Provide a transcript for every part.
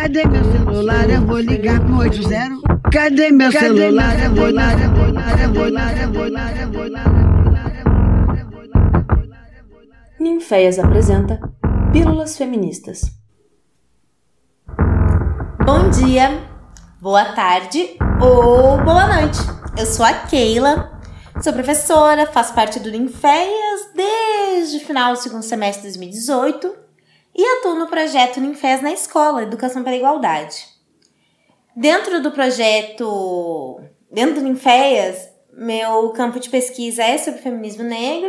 Cadê meu celular? Eu vou ligar pro 80. Cadê meu celular? Eu vou ligar, eu vou ligar, eu vou ligar, eu vou ligar, eu vou ligar. Ninféias apresenta Pílulas Feministas. Bom dia, boa tarde ou boa noite. Eu sou a Keila, sou professora, faço parte do Ninféias desde o final do segundo semestre de 2018 e atuo no projeto Ninfés na escola, Educação para a Igualdade. Dentro do projeto, dentro do Ninféias, meu campo de pesquisa é sobre feminismo negro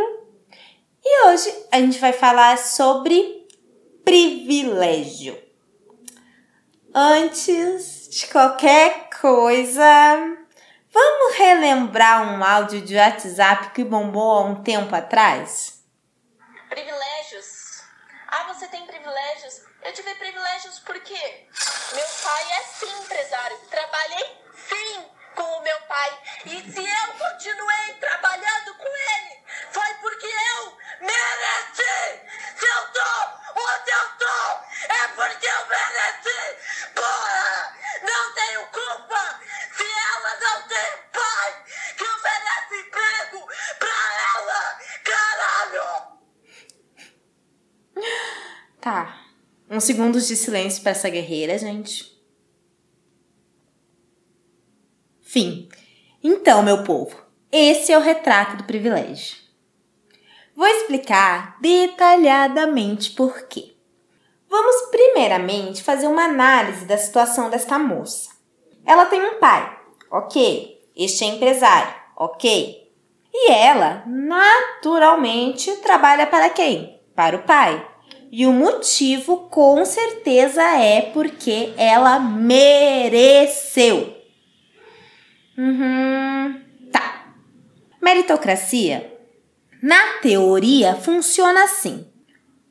e hoje a gente vai falar sobre privilégio. Antes de qualquer coisa, vamos relembrar um áudio de WhatsApp que bombou há um tempo atrás? Você tem privilégios? Eu tive privilégios porque meu pai é sim empresário. Uns segundos de silêncio para essa guerreira, gente. Fim. Então, meu povo, esse é o retrato do privilégio. Vou explicar detalhadamente por quê. Vamos primeiramente fazer uma análise da situação desta moça. Ela tem um pai, ok. Este é empresário, ok. E ela, naturalmente, trabalha para quem? Para o pai. E o motivo, com certeza, é porque ela mereceu. Uhum, tá. Meritocracia, na teoria, funciona assim.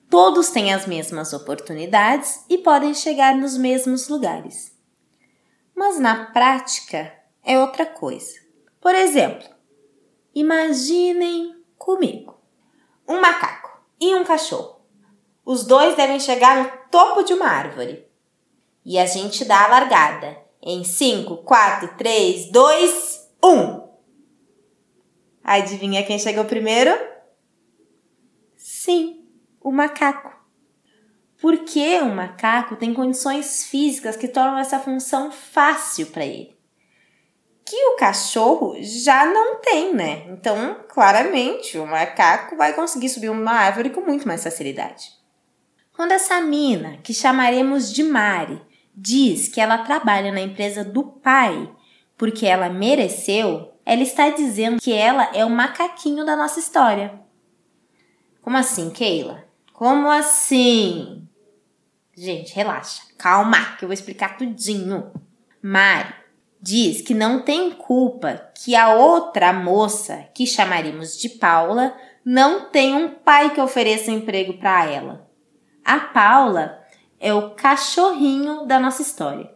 Todos têm as mesmas oportunidades e podem chegar nos mesmos lugares. Mas na prática é outra coisa. Por exemplo, imaginem comigo um macaco e um cachorro. Os dois devem chegar no topo de uma árvore. E a gente dá a largada em 5, 4, 3, 2, 1. Adivinha quem chegou primeiro? Sim, o macaco. Porque o macaco tem condições físicas que tornam essa função fácil para ele. Que o cachorro já não tem, né? Então, claramente, o macaco vai conseguir subir uma árvore com muito mais facilidade. Quando essa mina, que chamaremos de Mari, diz que ela trabalha na empresa do pai porque ela mereceu, ela está dizendo que ela é o macaquinho da nossa história. Como assim, Keila? Como assim? Gente, relaxa, calma, que eu vou explicar tudinho. Mari diz que não tem culpa que a outra moça, que chamaríamos de Paula, não tem um pai que ofereça emprego para ela. A Paula é o cachorrinho da nossa história.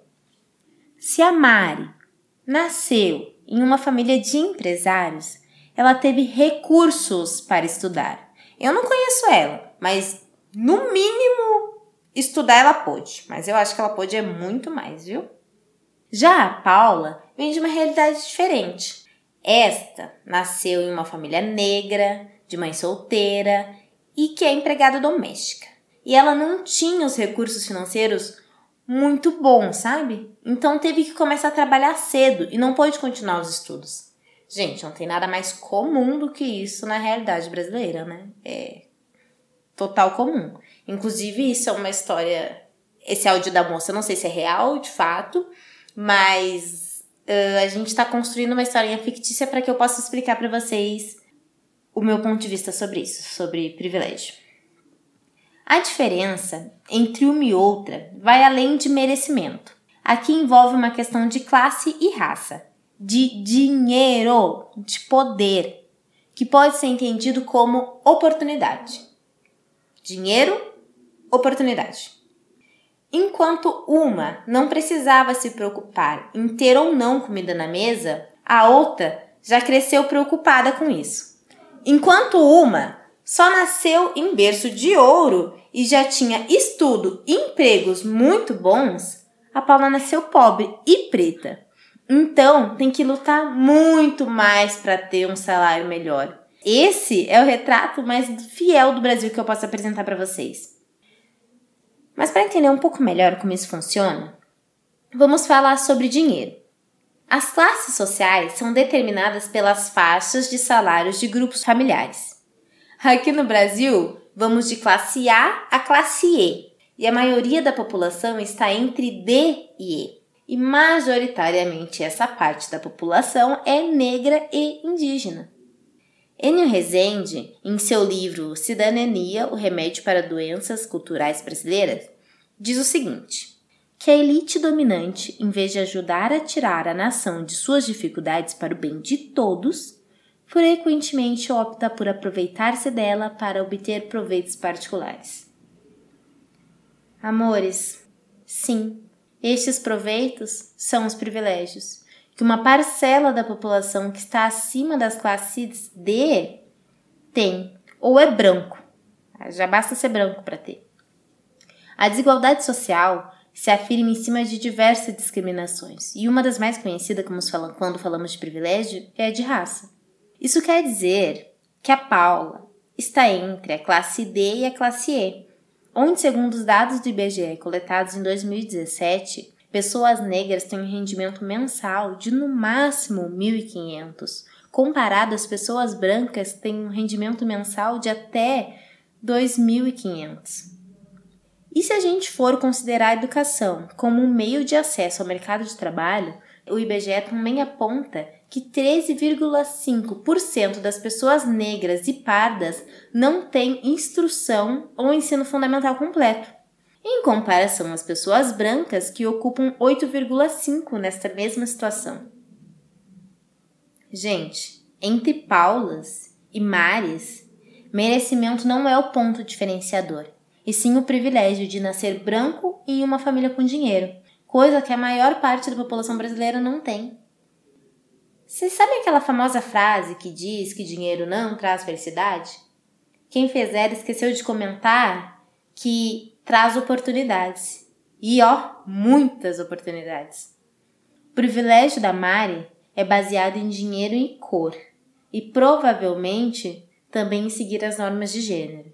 Se a Mari nasceu em uma família de empresários, ela teve recursos para estudar. Eu não conheço ela, mas no mínimo estudar ela pôde. Mas eu acho que ela pôde é muito mais, viu? Já a Paula vem de uma realidade diferente. Esta nasceu em uma família negra, de mãe solteira e que é empregada doméstica. E ela não tinha os recursos financeiros muito bons, sabe? Então teve que começar a trabalhar cedo e não pôde continuar os estudos. Gente, não tem nada mais comum do que isso na realidade brasileira, né? É total comum. Inclusive, isso é uma história. Esse áudio da moça, não sei se é real de fato, mas uh, a gente está construindo uma historinha fictícia para que eu possa explicar para vocês o meu ponto de vista sobre isso, sobre privilégio. A diferença entre uma e outra vai além de merecimento. Aqui envolve uma questão de classe e raça, de dinheiro, de poder, que pode ser entendido como oportunidade. Dinheiro, oportunidade. Enquanto uma não precisava se preocupar em ter ou não comida na mesa, a outra já cresceu preocupada com isso. Enquanto uma só nasceu em berço de ouro e já tinha estudo e empregos muito bons, A Paula nasceu pobre e preta. Então, tem que lutar muito mais para ter um salário melhor. Esse é o retrato mais fiel do Brasil que eu posso apresentar para vocês. Mas para entender um pouco melhor como isso funciona, vamos falar sobre dinheiro. As classes sociais são determinadas pelas faixas de salários de grupos familiares. Aqui no Brasil, vamos de classe A a classe E, e a maioria da população está entre D e E. E majoritariamente essa parte da população é negra e indígena. Enio Rezende, em seu livro Cidadania, o remédio para doenças culturais brasileiras, diz o seguinte: que a elite dominante, em vez de ajudar a tirar a nação de suas dificuldades para o bem de todos, frequentemente opta por aproveitar-se dela para obter proveitos particulares. Amores, sim, estes proveitos são os privilégios que uma parcela da população que está acima das classes D tem, ou é branco. Já basta ser branco para ter. A desigualdade social se afirma em cima de diversas discriminações, e uma das mais conhecidas quando falamos de privilégio é a de raça. Isso quer dizer que a Paula está entre a classe D e a classe E, onde, segundo os dados do IBGE coletados em 2017, pessoas negras têm um rendimento mensal de no máximo 1.500, comparado às pessoas brancas que têm um rendimento mensal de até 2.500. E se a gente for considerar a educação como um meio de acesso ao mercado de trabalho, o IBGE também aponta que 13,5% das pessoas negras e pardas não têm instrução ou ensino fundamental completo, em comparação às pessoas brancas que ocupam 8,5% nesta mesma situação. Gente, entre Paulas e Mares, merecimento não é o ponto diferenciador e sim o privilégio de nascer branco em uma família com dinheiro, coisa que a maior parte da população brasileira não tem. Vocês sabem aquela famosa frase que diz que dinheiro não traz felicidade? Quem fez ela esqueceu de comentar que traz oportunidades. E ó, muitas oportunidades. O privilégio da Mari é baseado em dinheiro e cor, e provavelmente também em seguir as normas de gênero.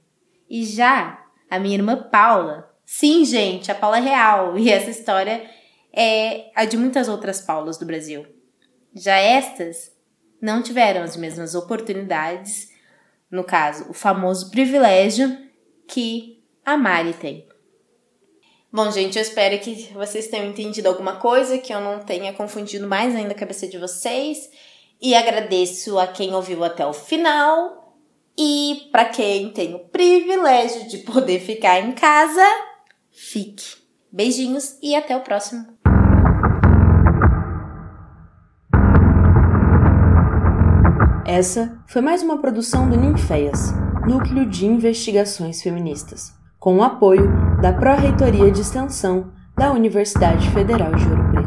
E já a minha irmã Paula. Sim, gente, a Paula é real. E essa história é a de muitas outras Paulas do Brasil. Já estas não tiveram as mesmas oportunidades, no caso, o famoso privilégio que a Mari tem. Bom, gente, eu espero que vocês tenham entendido alguma coisa, que eu não tenha confundido mais ainda a cabeça de vocês. E agradeço a quem ouviu até o final. E para quem tem o privilégio de poder ficar em casa, fique. Beijinhos e até o próximo. Essa foi mais uma produção do Ninféias, Núcleo de Investigações Feministas, com o apoio da Pró-Reitoria de Extensão da Universidade Federal de Ouro